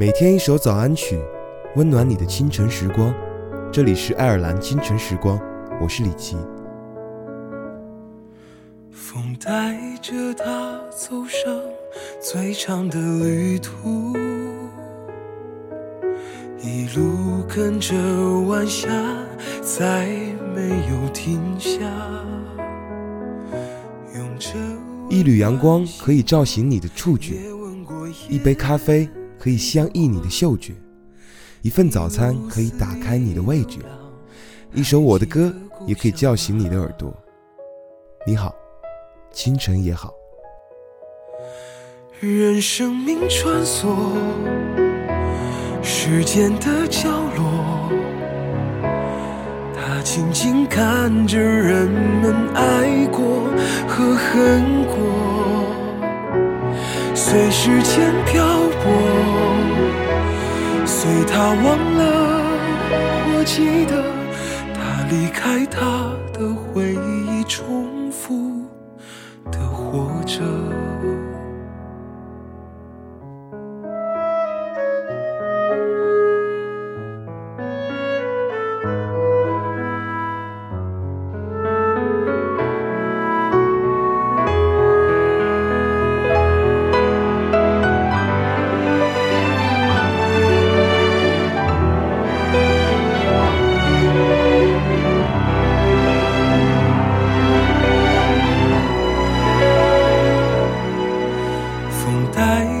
每天一首早安曲，温暖你的清晨时光。这里是爱尔兰清晨时光，我是李琦。风带着他走上最长的旅途，一路跟着晚霞，再没有停下。用着一缕阳光可以照醒你的触觉，一杯咖啡可以相依你的嗅觉，一份早餐可以打开你的味觉，一首我的歌也可以叫醒你的耳朵。你好，清晨也好。任生命穿梭时间的角落，他静静看着人们爱过和恨过，随时间漂泊，随他忘了我记得，他离开他的回忆，重复的活着。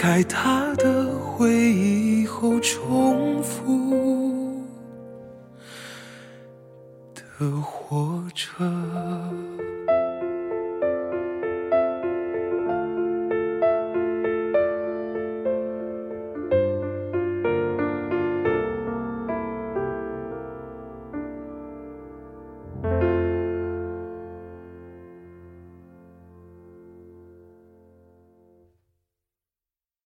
开他的回忆后，重复的活着。